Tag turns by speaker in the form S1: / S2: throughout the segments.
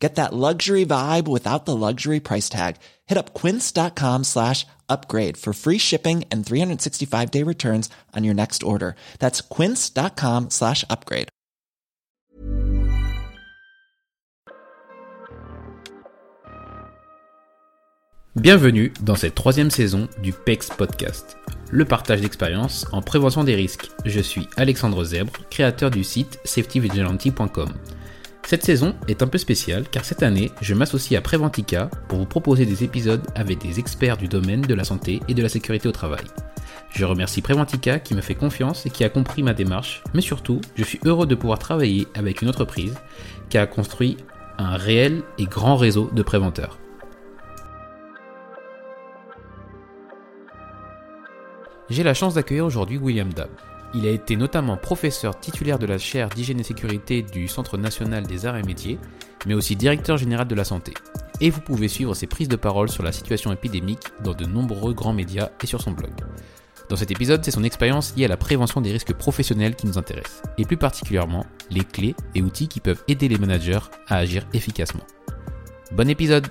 S1: Get that luxury vibe without the luxury price tag. Hit up quince.com slash upgrade for free shipping and 365 day returns on your next order. That's quince.com slash upgrade.
S2: Bienvenue dans cette troisième saison du PEX Podcast, le partage d'expériences en prévention des risques. Je suis Alexandre Zèbre, créateur du site safetyvigilante.com. Cette saison est un peu spéciale car cette année, je m'associe à Preventica pour vous proposer des épisodes avec des experts du domaine de la santé et de la sécurité au travail. Je remercie Preventica qui me fait confiance et qui a compris ma démarche, mais surtout, je suis heureux de pouvoir travailler avec une entreprise qui a construit un réel et grand réseau de préventeurs. J'ai la chance d'accueillir aujourd'hui William Dab. Il a été notamment professeur titulaire de la chaire d'hygiène et sécurité du Centre national des arts et métiers, mais aussi directeur général de la santé. Et vous pouvez suivre ses prises de parole sur la situation épidémique dans de nombreux grands médias et sur son blog. Dans cet épisode, c'est son expérience liée à la prévention des risques professionnels qui nous intéresse, et plus particulièrement les clés et outils qui peuvent aider les managers à agir efficacement. Bon épisode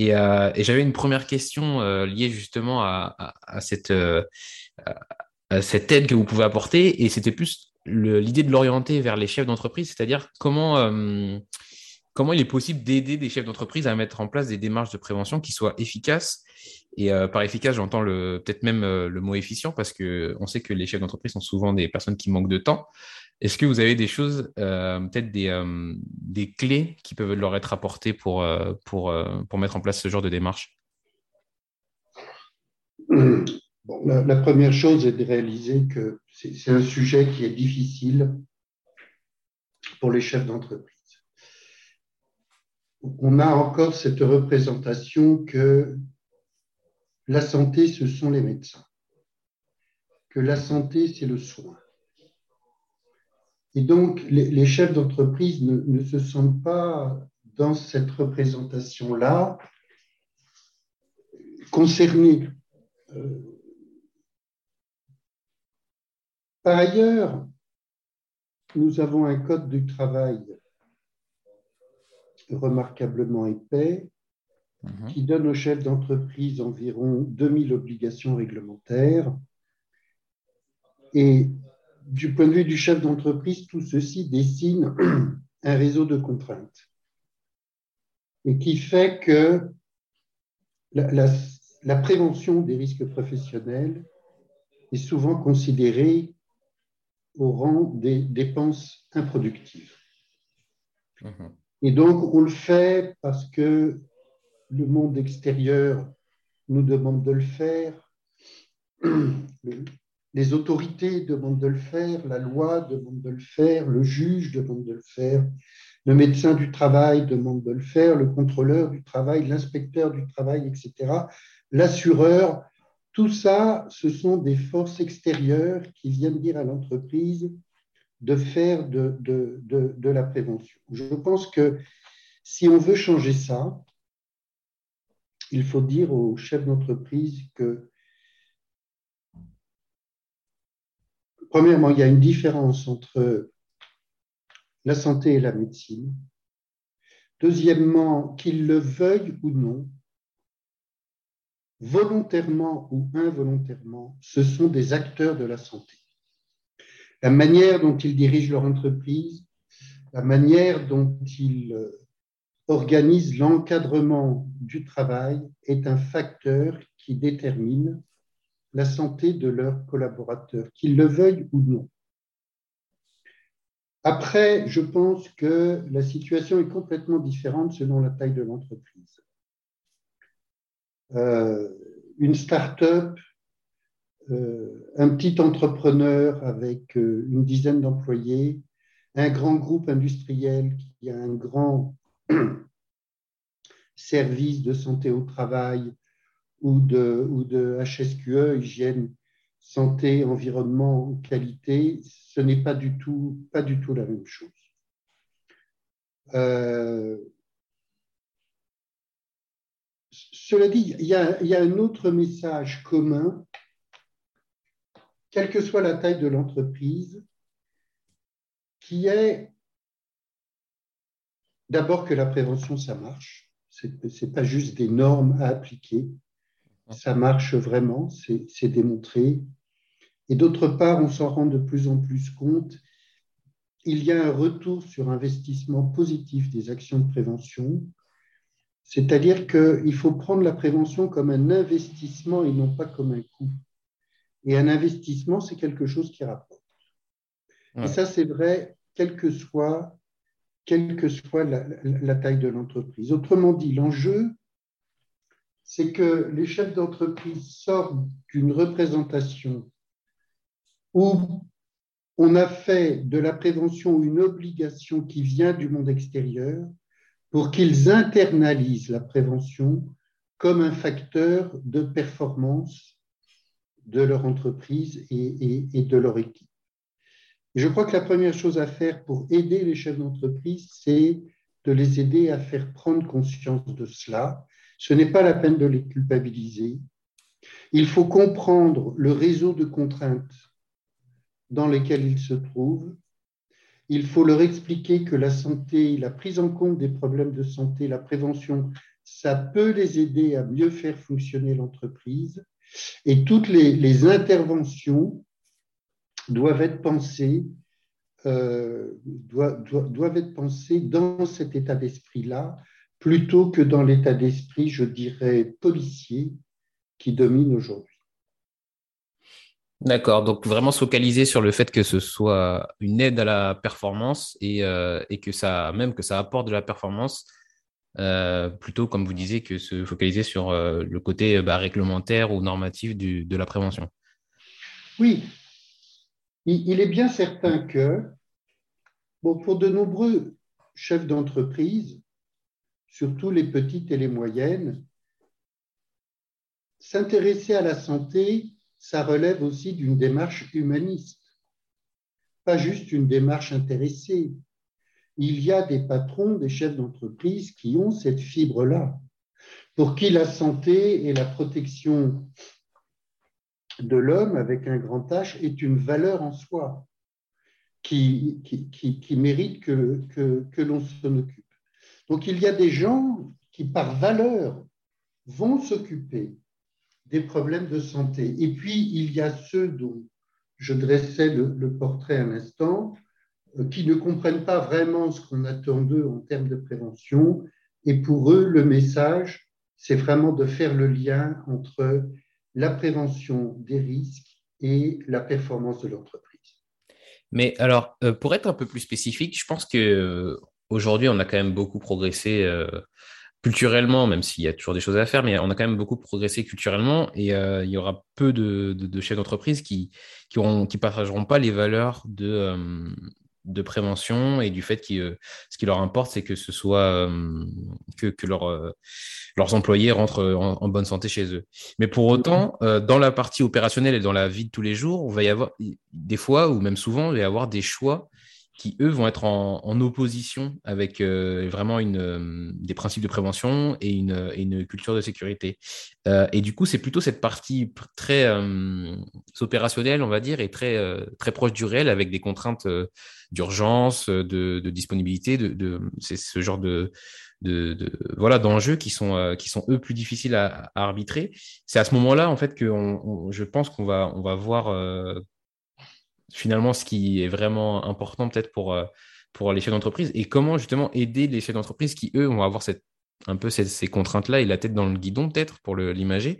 S2: Euh, et, j'avais une première question euh, liée justement à, cette, euh, cette aide que vous pouvez apporter, et c'était plus l'idée de l'orienter vers les chefs d'entreprise, c'est-à-dire comment, comment il est possible d'aider des chefs d'entreprise à mettre en place des démarches de prévention qui soient efficaces. Et par efficace, j'entends peut-être même le mot efficient, parce qu'on sait que les chefs d'entreprise sont souvent des personnes qui manquent de temps. Est-ce que vous avez des choses, euh, peut-être des, euh, des, clés qui peuvent leur être apportées pour, euh, pour, pour mettre en place ce genre de démarche?
S3: La, première chose est de réaliser que c'est un sujet qui est difficile pour les chefs d'entreprise. On a encore cette représentation que la santé, ce sont les médecins, que la santé, c'est le soin et donc, les, chefs d'entreprise ne, se sentent pas dans cette représentation-là concernés. Euh, par ailleurs, nous avons un code du travail remarquablement épais mhm. qui donne aux chefs d'entreprise environ 2000 obligations réglementaires et du point de vue du chef d'entreprise, tout ceci dessine un réseau de contraintes et qui fait que la, prévention des risques professionnels est souvent considérée au rang des dépenses improductives. Mhm. Et donc, on le fait parce que le monde extérieur nous demande de le faire, les autorités demandent de le faire, la loi demande de le faire, le juge demande de le faire, le médecin du travail demande de le faire, le contrôleur du travail, l'inspecteur du travail, etc., l'assureur. Tout ça, ce sont des forces extérieures qui viennent dire à l'entreprise de faire de, de, la prévention. Je pense que si on veut changer ça, il faut dire aux chefs d'entreprise que premièrement, il y a une différence entre la santé et la médecine. Deuxièmement, qu'ils le veuillent ou non, volontairement ou involontairement, ce sont des acteurs de la santé. La manière dont ils dirigent leur entreprise, la manière dont ils organisent l'encadrement du travail est un facteur qui détermine la santé de leurs collaborateurs, qu'ils le veuillent ou non. Après, je pense que la situation est complètement différente selon la taille de l'entreprise. Euh, une start-up, euh, un petit entrepreneur avec euh, une dizaine d'employés, un grand groupe industriel qui a un grand service de santé au travail ou de, ou de HSQE, hygiène, santé, environnement, qualité, ce n'est pas du tout, pas du tout la même chose. Euh, cela dit, il y, il y, a, un autre message commun, quelle que soit la taille de l'entreprise, qui est d'abord que la prévention, ça marche. Ce n'est pas juste des normes à appliquer. Ça marche vraiment, c'est démontré. Et d'autre part, on s'en rend de plus en plus compte, il y a un retour sur investissement positif des actions de prévention, c'est-à-dire qu'il faut prendre la prévention comme un investissement et non pas comme un coût. Et un investissement, c'est quelque chose qui rapporte. Et ça, c'est vrai, quelle que soit, quelle que soit la, la taille de l'entreprise. Autrement dit, l'enjeu, c'est que les chefs d'entreprise sortent d'une représentation où on a fait de la prévention une obligation qui vient du monde extérieur pour qu'ils internalisent la prévention comme un facteur de performance de leur entreprise et, de leur équipe. je crois que la première chose à faire pour aider les chefs d'entreprise, c'est de les aider à faire prendre conscience de cela. Ce n'est pas la peine de les culpabiliser. Il faut comprendre le réseau de contraintes dans lesquels ils se trouvent. Il faut leur expliquer que la santé, la prise en compte des problèmes de santé, la prévention, ça peut les aider à mieux faire fonctionner l'entreprise. Et toutes les, interventions doivent être pensées euh, doivent, être pensées dans cet état d'esprit-là, plutôt que dans l'état d'esprit, je dirais, policier qui domine aujourd'hui.
S2: D'accord, donc vraiment se focaliser sur le fait que ce soit une aide à la performance et, euh, que ça, même que ça apporte de la performance, euh, plutôt comme vous disiez que se focaliser sur euh, le côté bah, réglementaire ou normatif de la prévention.
S3: Oui, il, est bien certain que bon, pour de nombreux chefs d'entreprise, surtout les petites et les moyennes, s'intéresser à la santé ça relève aussi d'une démarche humaniste, pas juste une démarche intéressée. Il y a des patrons, des chefs d'entreprise qui ont cette fibre-là, pour qui la santé et la protection de l'homme avec un grand H est une valeur en soi qui, mérite que l'on s'en occupe. Donc il y a des gens qui, par valeur, vont s'occuper des problèmes de santé. Et puis, il y a ceux dont je dressais le, portrait un instant, euh, qui ne comprennent pas vraiment ce qu'on attend d'eux en termes de prévention. Et pour eux, le message, c'est vraiment de faire le lien entre la prévention des risques et la performance de l'entreprise.
S2: Mais alors, euh, pour être un peu plus spécifique, je pense que euh, aujourd'hui, on a quand même beaucoup progressé culturellement, même s'il y a toujours des choses à faire, mais on a quand même beaucoup progressé culturellement et euh, il y aura peu de, de, chefs d'entreprise qui qui, auront, qui partageront pas les valeurs de, euh, de prévention et du fait que euh, ce qui leur importe, c'est que ce soit que, que leur, leurs employés rentrent en, bonne santé chez eux. Mais pour autant, dans la partie opérationnelle et dans la vie de tous les jours, il va y avoir des fois ou même souvent, il va y avoir des choix qui, eux, vont être en, opposition avec euh, vraiment une, euh, des principes de prévention et une, une culture de sécurité. Euh, et du coup, c'est plutôt cette partie très opérationnelle, on va dire, et très, très proche du réel, avec des contraintes d'urgence, de, disponibilité. De, c'est ce genre de, voilà d'enjeux qui sont qui sont eux plus difficiles à, arbitrer. C'est à ce moment-là en fait que je pense qu'on va on va voir finalement ce qui est vraiment important peut-être pour, euh, pour les chefs d'entreprise et comment justement aider les chefs d'entreprise qui, eux, vont avoir cette, un peu ces, contraintes-là et la tête dans le guidon peut-être pour l'imager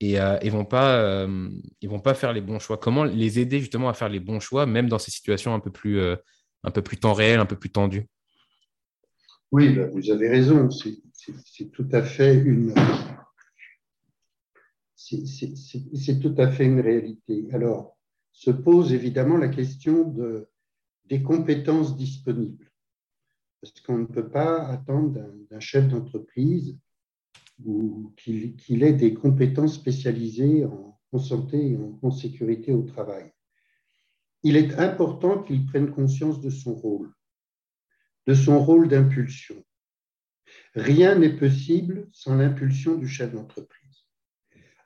S2: et euh, ils vont pas euh, vont pas faire les bons choix. Comment les aider justement à faire les bons choix même dans ces situations un peu plus un peu plus temps réel, un peu plus tendues?
S3: Oui, bah, vous avez raison. C'est tout à fait une c'est tout à fait une réalité. Alors, se pose évidemment la question de, des compétences disponibles. Parce qu'on ne peut pas attendre d'un chef d'entreprise qu'il ait des compétences spécialisées en, santé et en, sécurité au travail. Il est important qu'il prenne conscience de son rôle, de son rôle d'impulsion. Rien n'est possible sans l'impulsion du chef d'entreprise.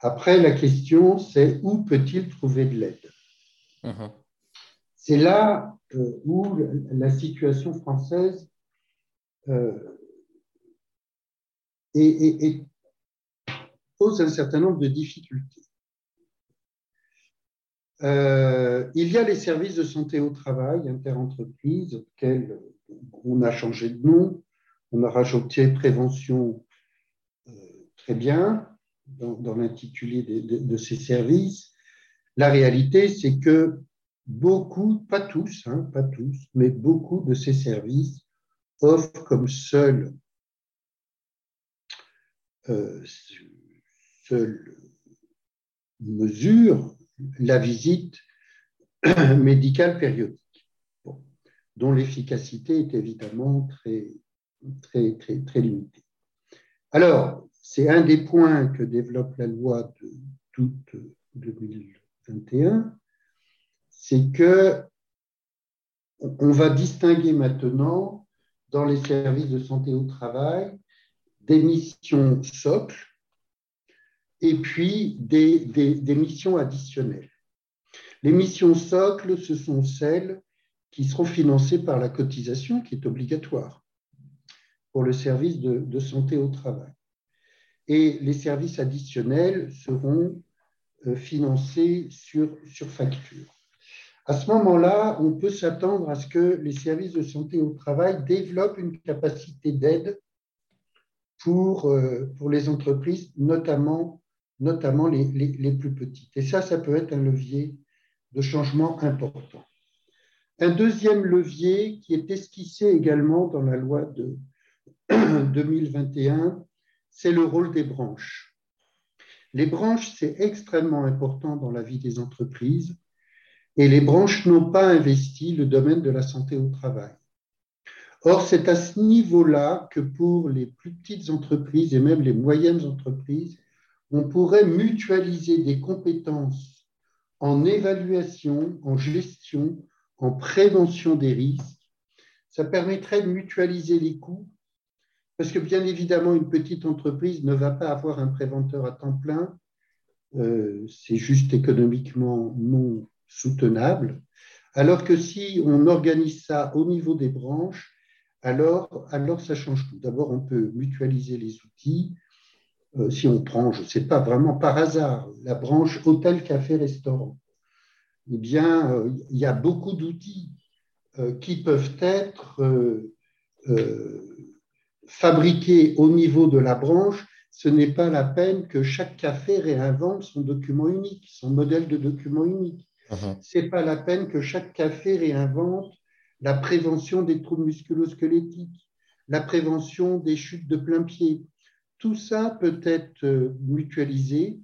S3: Après, la question, c'est où peut-il trouver de l'aide? Uh-huh. C'est là euh, où la situation française euh, pose un certain nombre de difficultés. Euh, il y a les services de santé au travail interentreprises auxquels on a changé de nom, on a rajouté prévention très bien dans, l'intitulé de, ces services. La réalité, c'est que beaucoup, pas tous, hein, pas tous, mais beaucoup de ces services offrent comme euh, seule mesure la visite médicale périodique, dont l'efficacité est évidemment très, limitée. Alors, c'est un des points que développe la loi de toute 2000 c'est que on va distinguer maintenant dans les services de santé au travail des missions socles et puis des, missions additionnelles. Les missions socles, ce sont celles qui seront financées par la cotisation qui est obligatoire pour le service de santé au travail. Et les services additionnels seront financés sur, sur facture. À ce moment-là, on peut s'attendre à ce que les services de santé au travail développent une capacité d'aide pour, euh, pour les entreprises, notamment, notamment les, les, plus petites. Et ça, ça peut être un levier de changement important. Un deuxième levier qui est esquissé également dans la loi de 2021, c'est le rôle des branches. Les branches, c'est extrêmement important dans la vie des entreprises et les branches n'ont pas investi le domaine de la santé au travail. Or, c'est à ce niveau-là que pour les plus petites entreprises et même les moyennes entreprises, on pourrait mutualiser des compétences en évaluation, en gestion, en prévention des risques. Ça permettrait de mutualiser les coûts, parce que bien évidemment, une petite entreprise ne va pas avoir un préventeur à temps plein. Euh, c'est juste économiquement non soutenable. Alors que si on organise ça au niveau des branches, alors, alors ça change tout. D'abord, on peut mutualiser les outils. Euh, si on prend, je ne sais pas, vraiment par hasard, la branche hôtel, café, restaurant, eh bien, euh, il y a beaucoup d'outils qui peuvent être fabriqués au niveau de la branche. Ce n'est pas la peine que chaque café réinvente son document unique, son modèle de document unique. Uh-huh. Ce n'est pas la peine que chaque café réinvente la prévention des troubles musculo-squelettiques, la prévention des chutes de plein pied. Tout ça peut être euh, mutualisé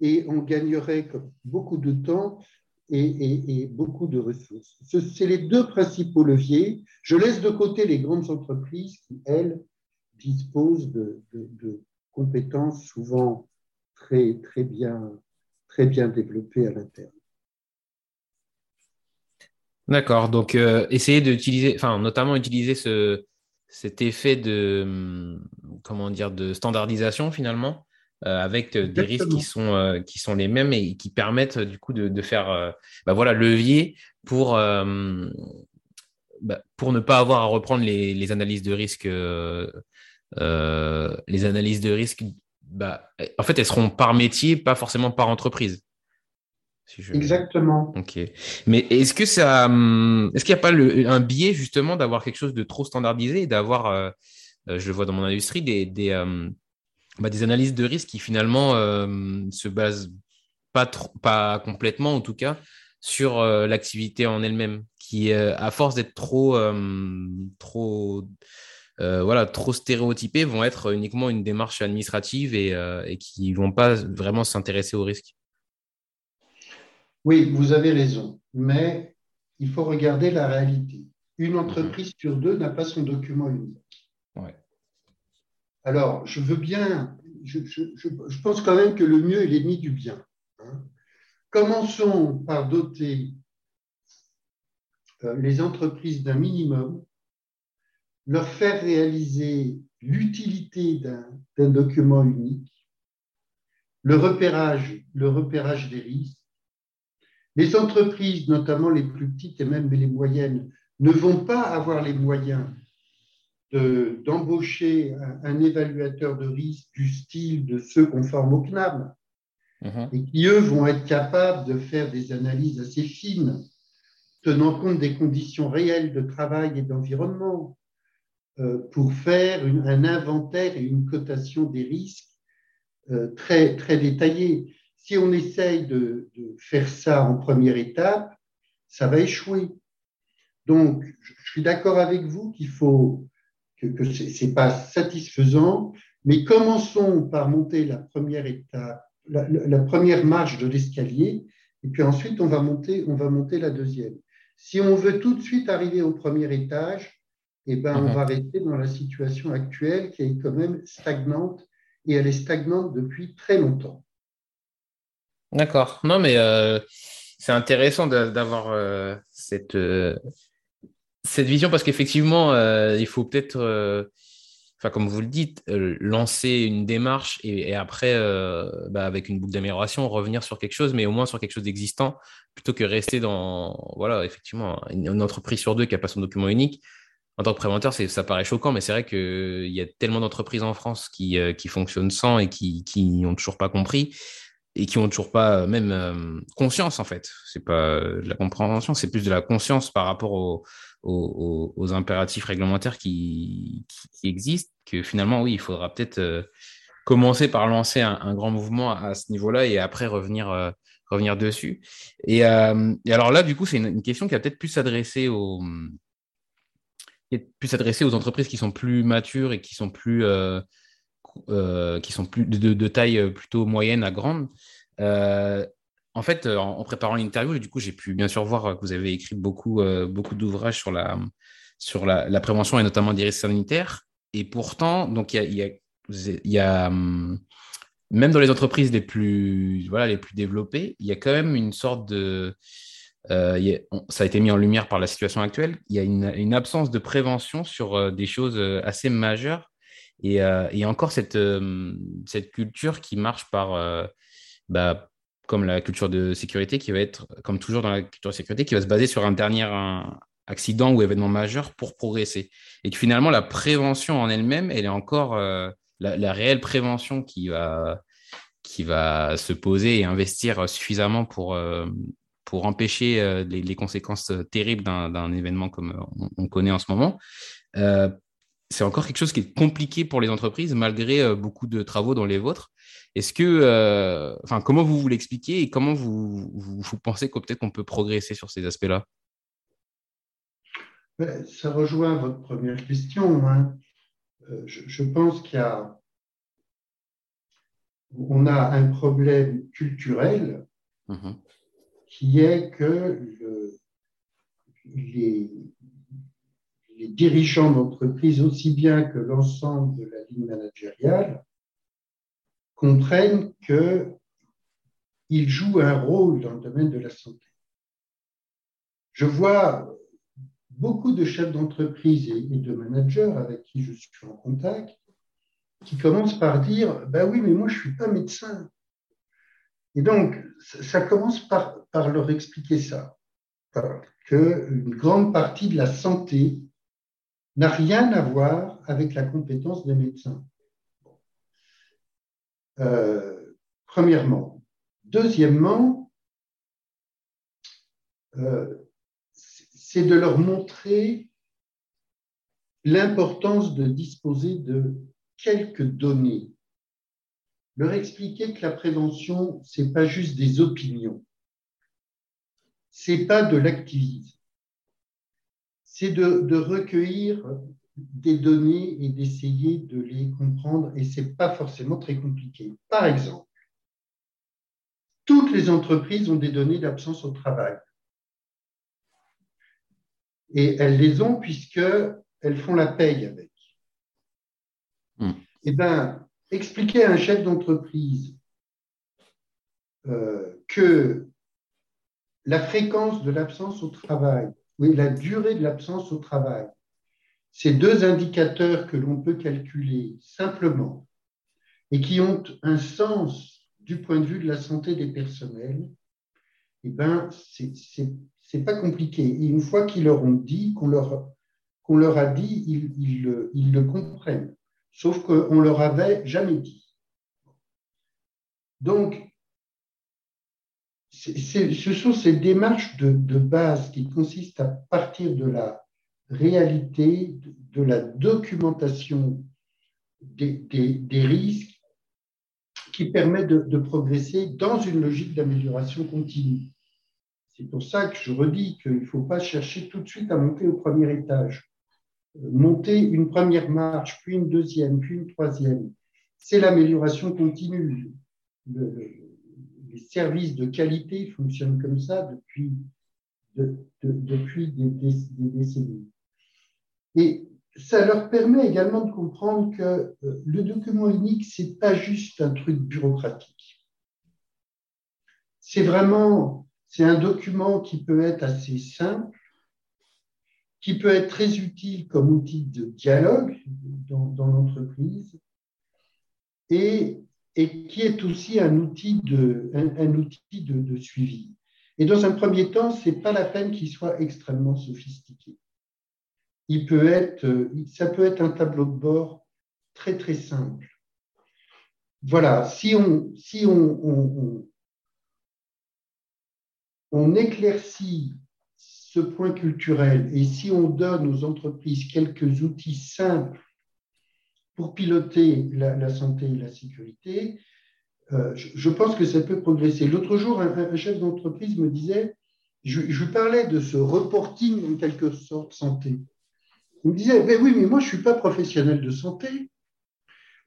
S3: et on gagnerait beaucoup de temps et, beaucoup de ressources. C'est les deux principaux leviers. Je laisse de côté les grandes entreprises qui, elles, disposent de, compétences souvent très, très, bien, très bien développées à l'interne.
S2: D'accord. Donc, euh, essayer d'utiliser, enfin, notamment utiliser ce, cet effet de, hum, comment dire, de standardisation finalement, euh, avec euh, des risques qui sont, qui sont les mêmes et qui permettent du coup de, faire, bah, voilà, levier pour, bah, pour ne pas avoir à reprendre les, analyses de risque, les analyses de risque. Bah, en fait, elles seront par métier, pas forcément par entreprise.
S3: Exactement.
S2: Ok. Mais est-ce que ça, hum, est-ce qu'il n'y a pas un biais justement d'avoir quelque chose de trop standardisé et d'avoir, euh, euh, je le vois dans mon industrie, des, des, hum, bah, des analyses de risque qui finalement hum, se basent pas trop, pas complètement en tout cas sur euh, l'activité en elle-même, qui à force d'être trop, trop, voilà, trop stéréotypées, vont être uniquement une démarche administrative et, et qui vont pas vraiment s'intéresser au risque.
S3: Oui, vous avez raison, mais il faut regarder la réalité. Une entreprise sur deux n'a pas son document unique. Alors, je veux bien je, pense quand même que le mieux est l'ennemi du bien. Hein. Commençons par doter euh, les entreprises d'un minimum, leur faire réaliser l'utilité d'un document unique, le repérage, le repérage des risques. Les entreprises, notamment les plus petites et même les moyennes, ne vont pas avoir les moyens d'embaucher un, évaluateur de risque du style de ceux qu'on forme au CNAM, mhm. et qui, eux, vont être capables de faire des analyses assez fines, tenant compte des conditions réelles de travail et d'environnement, pour faire un inventaire et une cotation des risques euh, très, très détaillé. Si on essaye de, faire ça en première étape, ça va échouer. Donc, je suis d'accord avec vous qu'il faut que, ce n'est pas satisfaisant, mais commençons par monter la première étape, la, première marche de l'escalier, et puis ensuite on va monter, on va monter la deuxième. Si on veut tout de suite arriver au premier étage, eh ben, on mhm. va rester dans la situation actuelle qui est quand même stagnante et elle est stagnante depuis très longtemps.
S2: D'accord. Non, mais euh, c'est intéressant d'avoir euh, cette, euh, cette vision parce qu'effectivement, il faut peut-être, enfin, comme vous le dites, lancer une démarche et, après, bah, avec une boucle d'amélioration, revenir sur quelque chose, mais au moins sur quelque chose d'existant, plutôt que rester dans, voilà, effectivement, une entreprise sur deux qui n'a pas son document unique en tant que préventeur, ça paraît choquant, mais c'est vrai qu'il y a tellement d'entreprises en France qui, euh, fonctionnent sans et qui n'ont toujours pas compris et qui n'ont toujours pas euh, même euh, conscience, en fait. C'est pas de la compréhension, c'est plus de la conscience par rapport aux, impératifs réglementaires qui, existent, que finalement, oui, il faudra peut-être commencer par lancer un, grand mouvement à, ce niveau-là et après revenir, revenir dessus. Et, alors là, du coup, c'est une, une, question qui va peut-être plus s'adresser aux plus s'adresser aux entreprises qui sont plus matures et qui sont plus, euh, euh, qui sont plus de, taille plutôt moyenne à grande. Euh, en fait, en, préparant l'interview, du coup, j'ai pu bien sûr voir que vous avez écrit beaucoup, beaucoup d'ouvrages sur, la, sur la, prévention et notamment des risques sanitaires. Et pourtant, donc il y a, y a hum, même dans les entreprises les plus, voilà, les plus développées, il y a quand même une sorte de euh, ça a été mis en lumière par la situation actuelle, il y a une, absence de prévention sur euh, des choses euh, assez majeures et, et encore cette, culture qui marche par, bah, comme la culture de sécurité, qui va être, comme toujours dans la culture de sécurité, qui va se baser sur un dernier accident ou événement majeur pour progresser. Et que finalement, la prévention en elle-même, elle est encore la, réelle prévention qui va se poser et investir suffisamment pour, pour empêcher euh, les, conséquences euh, terribles d'un événement comme euh, on, connaît en ce moment. c'est encore quelque chose qui est compliqué pour les entreprises malgré beaucoup de travaux dans les vôtres. Est-ce que, enfin, comment vous vous l'expliquez et comment vous, vous, pensez que peut-être qu'on peut progresser sur ces aspects-là?
S3: Ben, Ça rejoint votre première question. Hein. Je, pense qu'il y a, on a un problème culturel mmh qui est que les, dirigeants d'entreprise, aussi bien que l'ensemble de la ligne managériale, comprennent qu'ils jouent un rôle dans le domaine de la santé. Je vois beaucoup de chefs d'entreprise et de managers avec qui je suis en contact qui commencent par dire Ben oui, mais moi je ne suis pas médecin. Et donc, ça commence par, leur expliquer ça, qu'une grande partie de la santé n'a rien à voir avec la compétence des médecins. Euh, premièrement. Deuxièmement, euh, c'est de leur montrer l'importance de disposer de quelques données leur expliquer que la prévention, ce n'est pas juste des opinions, ce n'est pas de l'activisme, c'est de, recueillir des données et d'essayer de les comprendre, et ce n'est pas forcément très compliqué. Par exemple, toutes les entreprises ont des données d'absence au travail. Et elles les ont puisqu'elles font la paye avec. Hmm. Eh bien, expliquer à un chef d'entreprise euh, que la fréquence de l'absence au travail, oui, la durée de l'absence au travail, ces deux indicateurs que l'on peut calculer simplement et qui ont un sens du point de vue de la santé des personnels, eh ben, c'est pas compliqué. Une fois qu'ils leur ont dit, qu'on leur, a dit, ils le comprennent. Sauf qu'on leur avait jamais dit. Donc, ce sont ces démarches de, base qui consistent à partir de la réalité, de, la documentation des, risques qui permettent de progresser dans une logique d'amélioration continue. C'est pour ça que je redis qu'il ne faut pas chercher tout de suite à monter au premier étage. Monter une première marche, puis une deuxième, puis une troisième, c'est l'amélioration continue. Le, les services de qualité fonctionnent comme ça depuis, de, de, depuis des, des, des, décennies. Et ça leur permet également de comprendre que euh, le document unique, c'est pas juste un truc bureaucratique. C'est vraiment, c'est un document qui peut être assez simple, qui peut être très utile comme outil de dialogue dans, l'entreprise et qui est aussi un outil de, un, outil de, suivi. Et dans un premier temps, ce n'est pas la peine qu'il soit extrêmement sophistiqué. Il peut être, ça peut être un tableau de bord très très simple. Voilà, si on, si on, on, on éclaircit ce point culturel et si on donne aux entreprises quelques outils simples pour piloter la, santé et la sécurité, euh, je, pense que ça peut progresser. L'autre jour, un, un chef d'entreprise me disait, je, je, parlais de ce reporting en quelque sorte santé. Il me disait, mais oui, mais moi je ne suis pas professionnel de santé.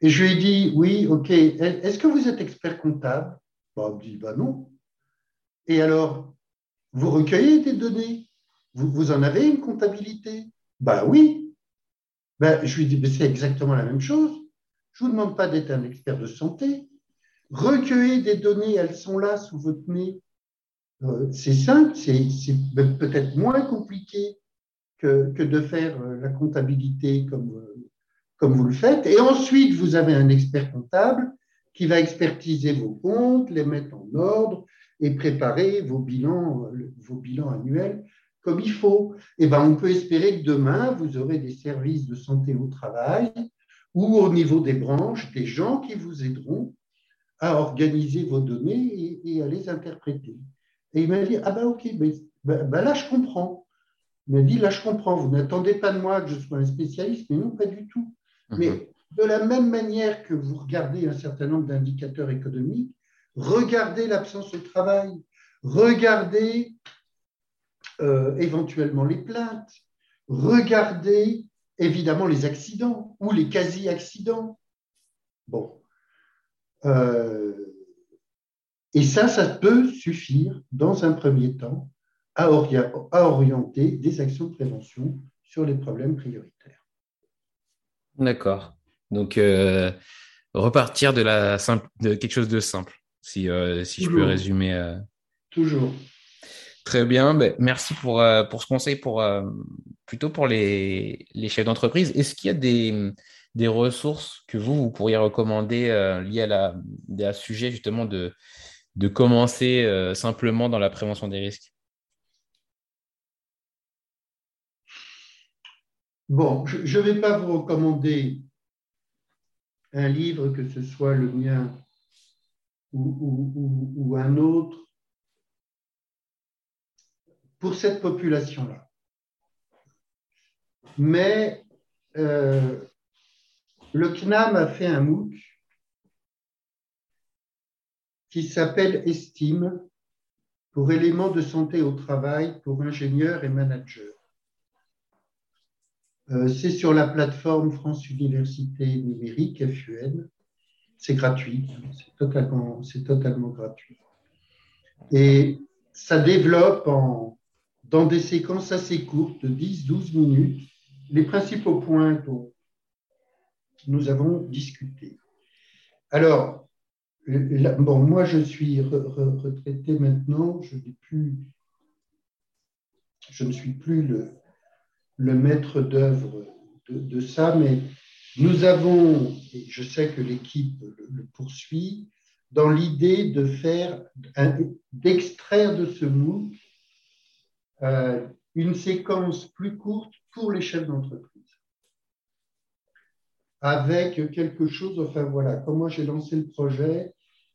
S3: Et je lui ai dit, oui, ok, est-ce que vous êtes expert comptable? Bah, Il me dit, bah non. Et alors, vous recueillez des données vous, en avez une comptabilité? Bah oui. Ben, je lui dis, ben, c'est exactement la même chose. Je ne vous demande pas d'être un expert de santé. Recueillez des données, elles sont là sous votre nez. Euh, c'est simple, c'est peut-être moins compliqué que, que, de faire euh, la comptabilité comme, euh, comme vous le faites. Et ensuite, vous avez un expert comptable qui va expertiser vos comptes, les mettre en ordre et préparer vos bilans, vos bilans annuels comme il faut, eh ben, on peut espérer que demain, vous aurez des services de santé au travail ou au niveau des branches, des gens qui vous aideront à organiser vos données et, et à les interpréter. Et il m'a dit, ah ben ok, ben, ben, là je comprends. Il m'a dit, là je comprends, vous n'attendez pas de moi que je sois un spécialiste, mais non, pas du tout. Mmh. Mais de la même manière que vous regardez un certain nombre d'indicateurs économiques, regardez l'absence au travail, regardez euh, éventuellement les plaintes, regardez évidemment les accidents ou les quasi-accidents. Bon. Euh, et ça, ça peut suffire dans un premier temps à, ori à orienter des actions de prévention sur les problèmes prioritaires.
S2: D'accord. Donc, euh, repartir de, la simple, de quelque chose de simple, si, euh, si je peux résumer.
S3: Toujours.
S2: Très bien, ben, merci pour, euh, pour ce conseil pour, euh, plutôt pour les, les chefs d'entreprise. Est-ce qu'il y a des, des ressources que vous, vous pourriez recommander euh, liées à, la, à ce sujet justement de, de commencer simplement dans la prévention des risques?
S3: Bon, je ne vais pas vous recommander un livre, que ce soit le mien ou, ou un autre, pour cette population-là. Mais euh, le CNAM a fait un MOOC qui s'appelle Estime pour éléments de santé au travail pour ingénieurs et managers. Euh, c'est sur la plateforme France Université Numérique, FUN. C'est gratuit, c'est totalement, totalement gratuit. Et ça développe en, dans des séquences assez courtes, de 10-12 minutes, les principaux points dont nous avons discuté. Alors, bon, moi, je suis retraité maintenant. Je, plus, je ne suis plus le, le maître d'œuvre de, ça, mais nous avons, et je sais que l'équipe le, poursuit, dans l'idée de faire, d'extraire de ce MOOC euh, une séquence plus courte pour les chefs d'entreprise. Avec quelque chose, enfin voilà, comment j'ai lancé le projet,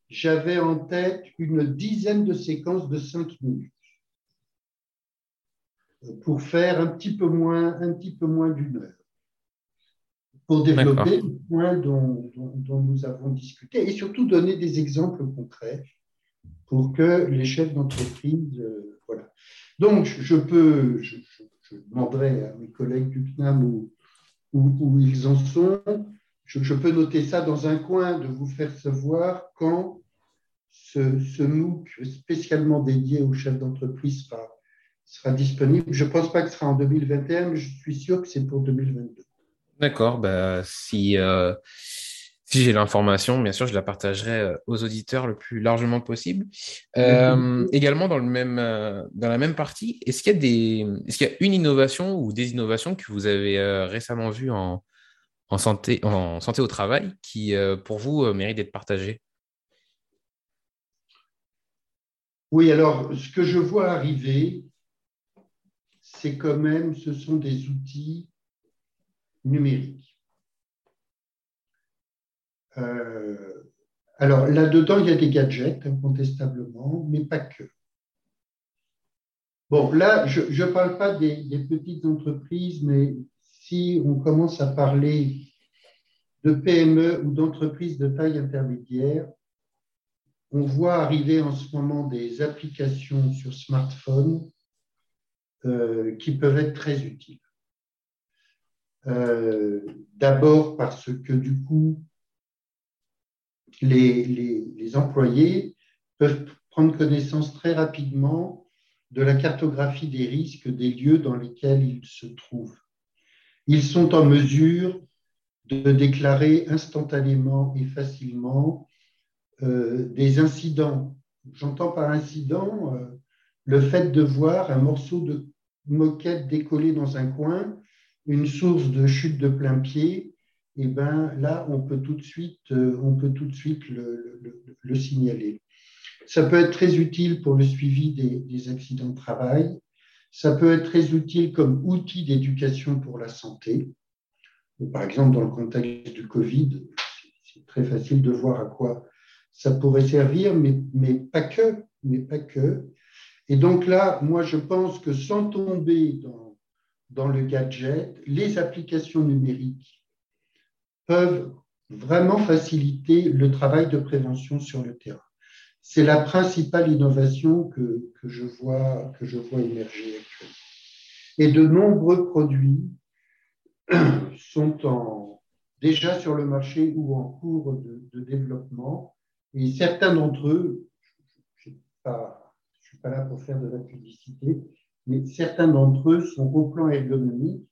S3: j'avais en tête une dizaine de séquences de cinq minutes pour faire un petit peu moins, un petit peu moins d'une heure pour développer le point dont, nous avons discuté et surtout donner des exemples concrets pour que les chefs d'entreprise. Euh, voilà. Donc, je peux, je, demanderai à mes collègues du CNAM où, ils en sont. Je, peux noter ça dans un coin, de vous faire savoir quand ce, MOOC spécialement dédié aux chefs d'entreprise sera, disponible. Je ne pense pas que ce sera en 2021, mais je suis sûr que c'est pour 2022.
S2: D'accord, bah, si, euh, si j'ai l'information, bien sûr, je la partagerai euh, aux auditeurs le plus largement possible. Euh, également, dans, le même, dans la même partie, est-ce qu'il y, a des, est qu'il y a une innovation ou des innovations que vous avez récemment vues en, en, santé, en santé au travail qui, pour vous, méritent d'être partagées?
S3: Oui, alors, ce que je vois arriver, c'est quand même, ce sont des outils numérique. Euh, alors là-dedans, il y a des gadgets, incontestablement, mais pas que. Bon, là, je ne parle pas des, petites entreprises, mais si on commence à parler de PME ou d'entreprises de taille intermédiaire, on voit arriver en ce moment des applications sur smartphone euh, qui peuvent être très utiles. Euh, d'abord parce que du coup, les, employés peuvent prendre connaissance très rapidement de la cartographie des risques des lieux dans lesquels ils se trouvent. Ils sont en mesure de déclarer instantanément et facilement euh, des incidents. J'entends par incident euh, le fait de voir un morceau de moquette décoller dans un coin une source de chute de plein pied, eh ben là, on peut tout de suite, euh, on peut tout de suite le, le, signaler. Ça peut être très utile pour le suivi des, des, accidents de travail. Ça peut être très utile comme outil d'éducation pour la santé. Par exemple, dans le contexte du Covid, c'est très facile de voir à quoi ça pourrait servir, mais, mais pas que, mais pas que. Et donc là, moi, je pense que sans tomber dans dans le gadget, les applications numériques peuvent vraiment faciliter le travail de prévention sur le terrain. C'est la principale innovation que, je vois, que je vois émerger actuellement. Et de nombreux produits sont déjà sur le marché ou en cours de, développement. Et certains d'entre eux, je ne suis pas là pour faire de la publicité, mais certains d'entre eux sont au plan ergonomique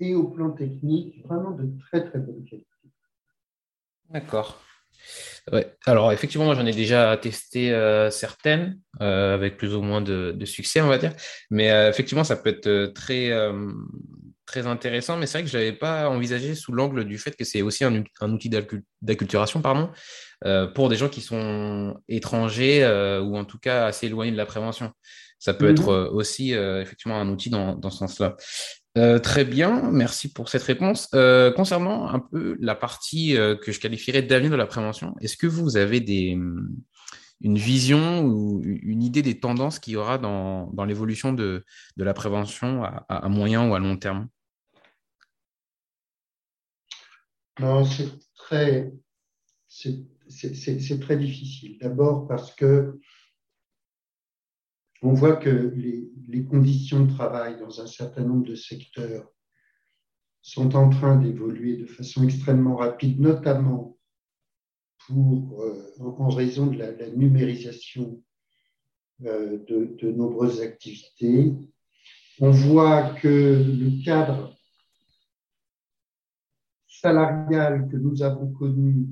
S3: et au plan technique vraiment de très très bonne qualité.
S2: D'accord. Ouais. Alors effectivement, moi j'en ai déjà testé euh, certaines euh, avec plus ou moins de, succès, on va dire. Mais euh, effectivement, ça peut être très très intéressant. Mais c'est vrai que je l'avais pas envisagé sous l'angle du fait que c'est aussi un, un outil d'acculturation, pardon, pour des gens qui sont étrangers ou en tout cas assez éloignés de la prévention. Ça peut être mhm. euh, aussi effectivement un outil dans, ce sens-là. Euh, très bien, merci pour cette réponse. concernant un peu la partie que je qualifierais d'avenir de la prévention, est-ce que vous avez des, une vision ou une idée des tendances qu'il y aura dans, l'évolution de, la prévention à, moyen ou à long terme?
S3: Non, c'est très, c'est très difficile. D'abord parce que on voit que les, conditions de travail dans un certain nombre de secteurs sont en train d'évoluer de façon extrêmement rapide, notamment euh, en raison de la, numérisation euh, de, de, nombreuses activités. On voit que le cadre salarial que nous avons connu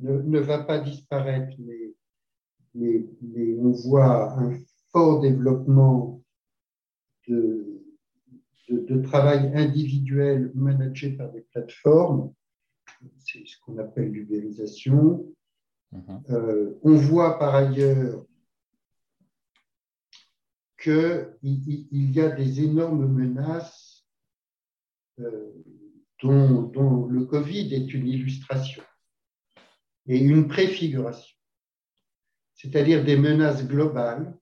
S3: ne, va pas disparaître, mais, mais, on voit un fort développement de, de, travail individuel managé par des plateformes. C'est ce qu'on appelle l'ubérisation. Mhm. Euh, on voit par ailleurs qu'il il y a des énormes menaces euh, dont, dont, le Covid est une illustration et une préfiguration, c'est-à-dire des menaces globales,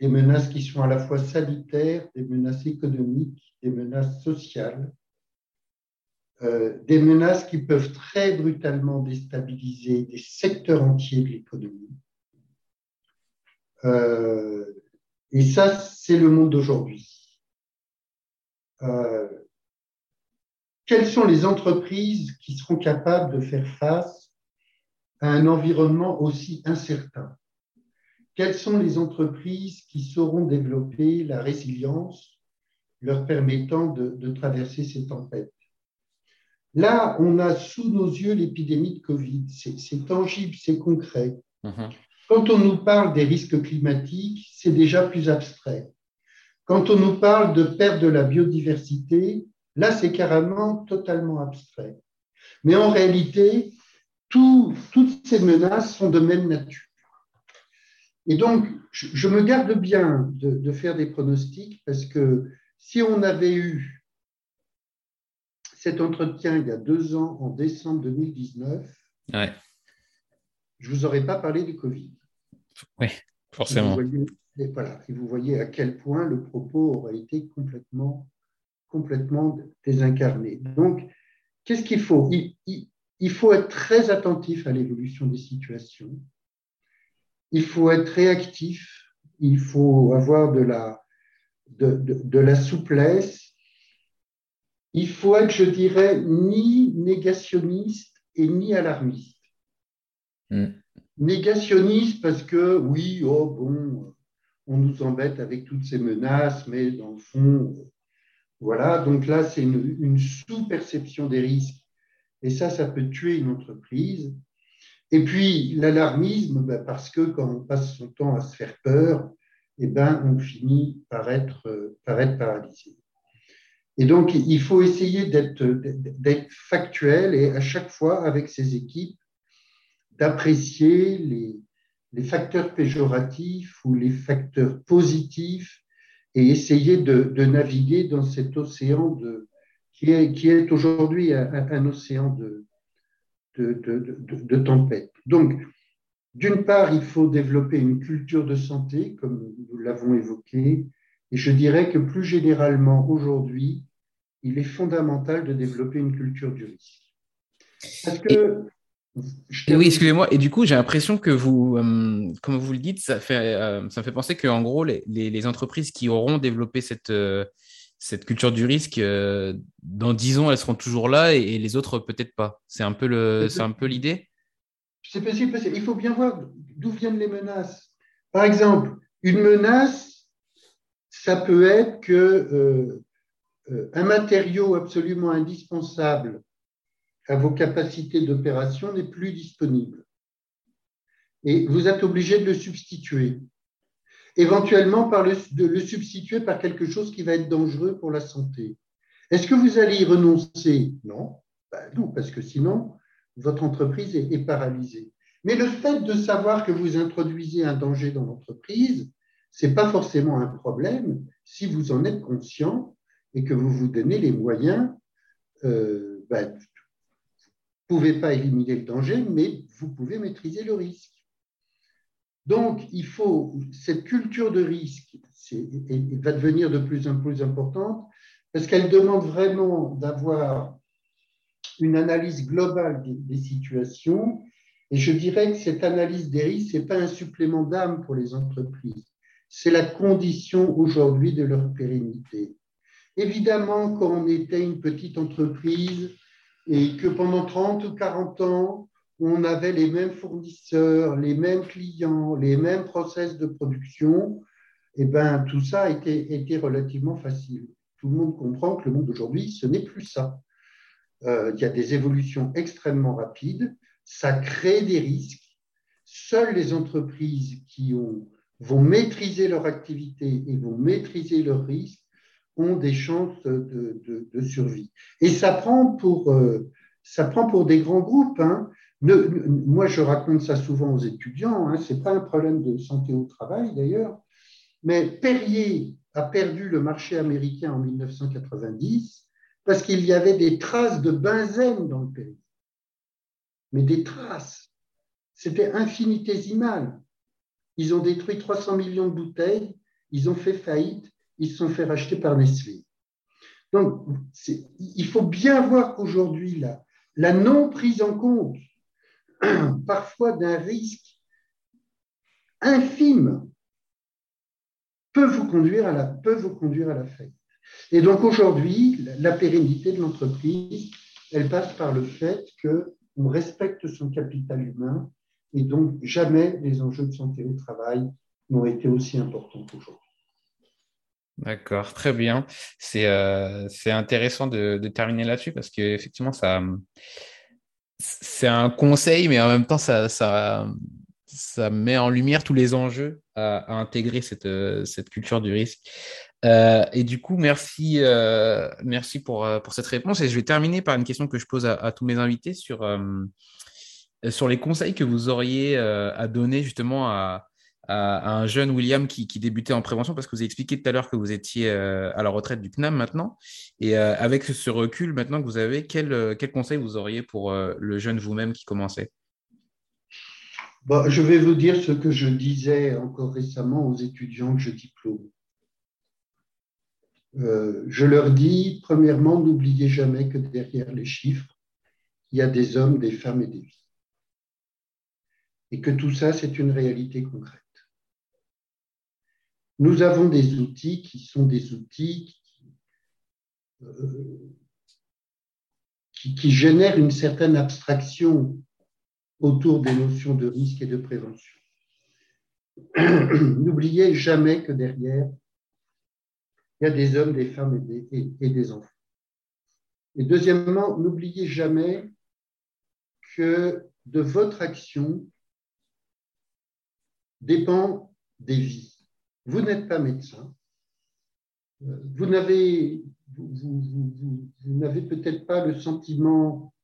S3: des menaces qui sont à la fois sanitaires, des menaces économiques, des menaces sociales, euh, des menaces qui peuvent très brutalement déstabiliser des secteurs entiers de l'économie. Euh, et ça, c'est le monde d'aujourd'hui. Euh, quelles sont les entreprises qui seront capables de faire face à un environnement aussi incertain Quelles sont les entreprises qui sauront développer la résilience leur permettant de, traverser ces tempêtes? Là, on a sous nos yeux l'épidémie de Covid. C'est tangible, c'est concret. Mm-hmm. Quand on nous parle des risques climatiques, c'est déjà plus abstrait. Quand on nous parle de perte de la biodiversité, là, c'est carrément totalement abstrait. Mais en réalité, toutes ces menaces sont de même nature. Et donc, je, me garde bien de, faire des pronostics parce que si on avait eu cet entretien il y a deux ans, en décembre 2019, je ne vous aurais pas parlé du Covid.
S2: Oui, forcément.
S3: Et vous, voyez, voilà, et vous voyez à quel point le propos aurait été complètement, complètement désincarné. Donc, qu'est-ce qu'il faut? Il, il, faut être très attentif à l'évolution des situations. Il faut être réactif. Il faut avoir de la, de, de, la souplesse. Il faut être, je dirais, ni négationniste et ni alarmiste. Hmm négationniste parce que oui, oh bon, on nous embête avec toutes ces menaces, mais dans le fond, voilà. Donc là, c'est une, sous-perception des risques. Et ça, ça peut tuer une entreprise. Et puis, l'alarmisme, ben, parce que quand on passe son temps à se faire peur, eh ben, on finit par être, être paralysé. Et donc, il faut essayer d'être factuel et à chaque fois, avec ses équipes, d'apprécier les, facteurs péjoratifs ou les facteurs positifs et essayer de naviguer dans cet océan de, qui est, qui est aujourd'hui un, océan de, de, de, tempête. Donc, d'une part, il faut développer une culture de santé, comme nous l'avons évoqué, et je dirais que plus généralement aujourd'hui, il est fondamental de développer une culture du risque. Parce que
S2: oui, excusez-moi. Et du coup, j'ai l'impression que vous, euh, comme vous le dites, ça, fait, euh, ça me fait penser qu'en gros, les, les, entreprises qui auront développé cette, euh, cette culture du risque, dans dix ans, elles seront toujours là et, les autres, peut-être pas. C'est un peu l'idée?
S3: C'est possible, Il faut bien voir d'où viennent les menaces. Par exemple, une menace, ça peut être que un matériau absolument indispensable à vos capacités d'opération n'est plus disponible. Et vous êtes obligé de le substituer. Éventuellement, par le, de le substituer par quelque chose qui va être dangereux pour la santé. Est-ce que vous allez y renoncer? Non. Ben non, parce que sinon, votre entreprise est, paralysée. Mais le fait de savoir que vous introduisez un danger dans l'entreprise, ce n'est pas forcément un problème si vous en êtes conscient et que vous vous donnez les moyens euh, ben, pouvez pas éliminer le danger, mais vous pouvez maîtriser le risque. Donc, il faut, cette culture de risque va devenir de plus en plus importante parce qu'elle demande vraiment d'avoir une analyse globale des, situations. Et je dirais que cette analyse des risques, ce n'est pas un supplément d'âme pour les entreprises, c'est la condition aujourd'hui de leur pérennité. Évidemment, quand on était une petite entreprise, et que pendant 30 ou 40 ans, on avait les mêmes fournisseurs, les mêmes clients, les mêmes process de production, eh ben, tout ça a été, relativement facile. Tout le monde comprend que le monde d'aujourd'hui, ce n'est plus ça. Euh, il y a des évolutions extrêmement rapides. ça crée des risques. Seules les entreprises qui ont, vont maîtriser leur activité et vont maîtriser leurs risques ont des chances de, survie. Et ça prend pour, euh, ça prend pour des grands groupes. Hein. Moi, je raconte ça souvent aux étudiants, hein. ce n'est pas un problème de santé au travail d'ailleurs, mais Perrier a perdu le marché américain en 1990 parce qu'il y avait des traces de benzène dans le pays. Mais des traces. C'était infinitésimal. Ils ont détruit 300 millions de bouteilles, ils ont fait faillite, ils se sont fait racheter par Nestlé. Donc, il faut bien voir qu'aujourd'hui, la, non prise en compte parfois d'un risque infime peut vous conduire à la, peut vous conduire à la faillite. Et donc aujourd'hui, la pérennité de l'entreprise, elle passe par le fait qu'on respecte son capital humain et donc jamais les enjeux de santé au travail n'ont été aussi importants qu'aujourd'hui.
S2: D'accord, très bien. C'est euh, intéressant de, de terminer là-dessus parce qu'effectivement, ça c'est un conseil, mais en même temps, ça, met en lumière tous les enjeux à, intégrer cette, cette, culture du risque. Euh, et du coup, merci, euh, merci pour, cette réponse. Et je vais terminer par une question que je pose à, tous mes invités sur les conseils que vous auriez à donner justement à, à, un jeune William qui, débutait en prévention parce que vous avez expliqué tout à l'heure que vous étiez euh, à la retraite du CNAM maintenant. Et euh, avec ce recul maintenant que vous avez, quel, euh, quel conseil vous auriez pour le jeune vous-même qui commençait?
S3: Bah, Je vais vous dire ce que je disais encore récemment aux étudiants que je diplôme. je leur dis, premièrement, n'oubliez jamais que derrière les chiffres, il y a des hommes, des femmes et des vies. Et que tout ça, c'est une réalité concrète. Nous avons des outils qui sont des outils euh, qui, génèrent une certaine abstraction autour des notions de risque et de prévention. N'oubliez jamais que derrière, il y a des hommes, des femmes et des enfants. Et deuxièmement, n'oubliez jamais que de votre action dépend des vies. Vous n'êtes pas médecin. Euh, vous n'avez, peut-être pas le sentiment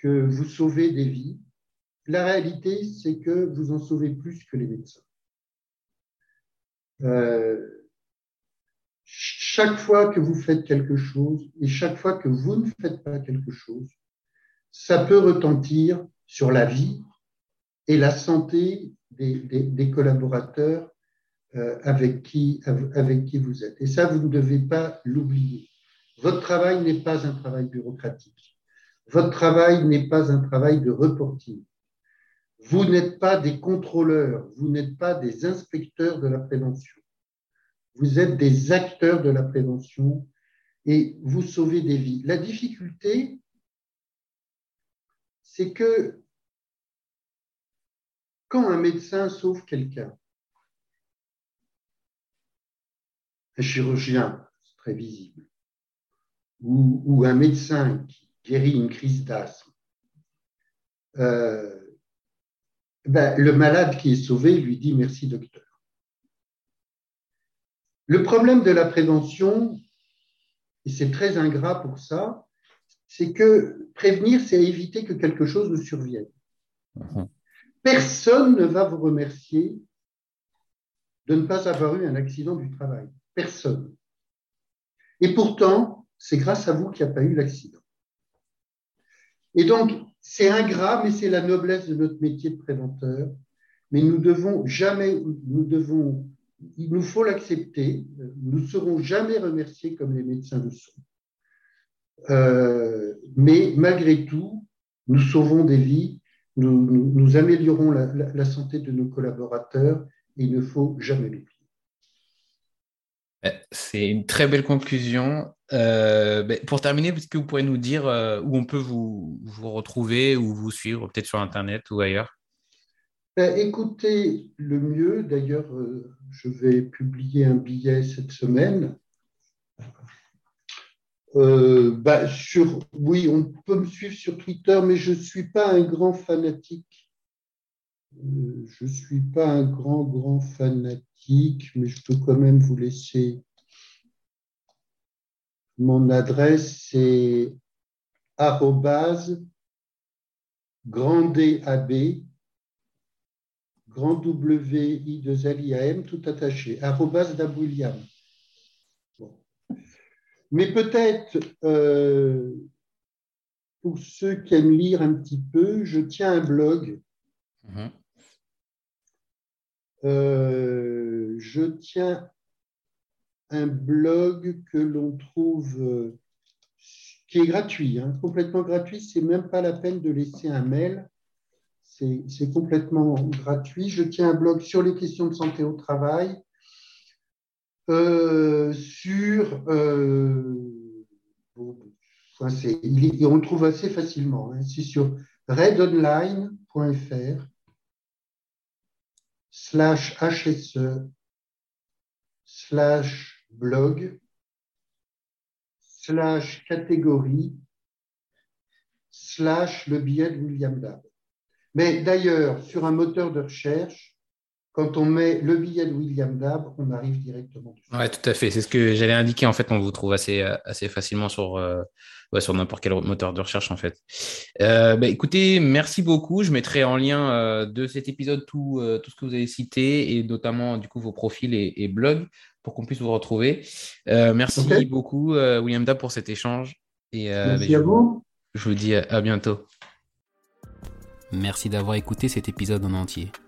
S3: que vous sauvez des vies. La réalité, c'est que vous en sauvez plus que les médecins. Euh, chaque fois que vous faites quelque chose et chaque fois que vous ne faites pas quelque chose, ça peut retentir sur la vie et la santé des collaborateurs avec, qui, avec qui vous êtes. Et ça, vous ne devez pas l'oublier. Votre travail n'est pas un travail bureaucratique. Votre travail n'est pas un travail de reporting. Vous n'êtes pas des contrôleurs, vous n'êtes pas des inspecteurs de la prévention. Vous êtes des acteurs de la prévention et vous sauvez des vies. La difficulté, c'est que quand un médecin sauve quelqu'un, un chirurgien, c'est très visible, ou, un médecin qui guérit une crise d'asthme, euh, ben, le malade qui est sauvé lui dit merci docteur. Le problème de la prévention, et c'est très ingrat pour ça, c'est que prévenir, c'est éviter que quelque chose ne survienne. Mhm. Personne ne va vous remercier de ne pas avoir eu un accident du travail. Personne. Et pourtant, c'est grâce à vous qu'il n'y a pas eu l'accident. Et donc, c'est ingrat, mais c'est la noblesse de notre métier de préventeur. Mais nous devons jamais, nous devons, il nous faut l'accepter. Nous ne serons jamais remerciés comme les médecins le sont. Euh, mais malgré tout, nous sauvons des vies, nous, améliorons la, santé de nos collaborateurs et il ne faut jamais l'oublier.
S2: Euh, c'est une très belle conclusion. Euh, ben, pour terminer, est-ce que vous pourrez nous dire euh, où on peut vous, retrouver ou vous suivre, peut-être sur Internet ou ailleurs?
S3: Ben, Écoutez, le mieux, d'ailleurs, je vais publier un billet cette semaine. Bah, sur, oui, on peut me suivre sur Twitter, mais je ne suis pas un grand fanatique. Euh, je ne suis pas un grand, grand fanatique, mais je peux quand même vous laisser. Mon adresse, c'est arrobase grand W I 2 L I A M tout attaché, arrobase William. Mais peut-être, euh, pour ceux qui aiment lire un petit peu, je tiens un blog. Mhm. Euh, je tiens un blog que l'on trouve, euh, qui est gratuit, hein, complètement gratuit. C'est même pas la peine de laisser un mail. C'est complètement gratuit. Je tiens un blog sur les questions de santé au travail euh, sur. On le trouve assez facilement. Hein. c'est sur redonline.fr slash HSE slash blog slash catégorie slash le billet de William Dab. Mais d'ailleurs, sur un moteur de recherche, quand on met le billet de William Dab, on arrive directement.
S2: Oui, tout à fait. C'est ce que j'allais indiquer. En fait, on vous trouve assez, euh, assez facilement sur, euh, sur n'importe quel moteur de recherche, en fait. Euh, bah, écoutez, merci beaucoup. Je mettrai en lien de cet épisode tout, tout ce que vous avez cité et notamment, du coup, vos profils et, blogs pour qu'on puisse vous retrouver. merci beaucoup, William Dab, pour cet échange.
S3: Et, merci bah, à vous.
S2: Je vous dis à bientôt.
S4: Merci d'avoir écouté cet épisode en entier.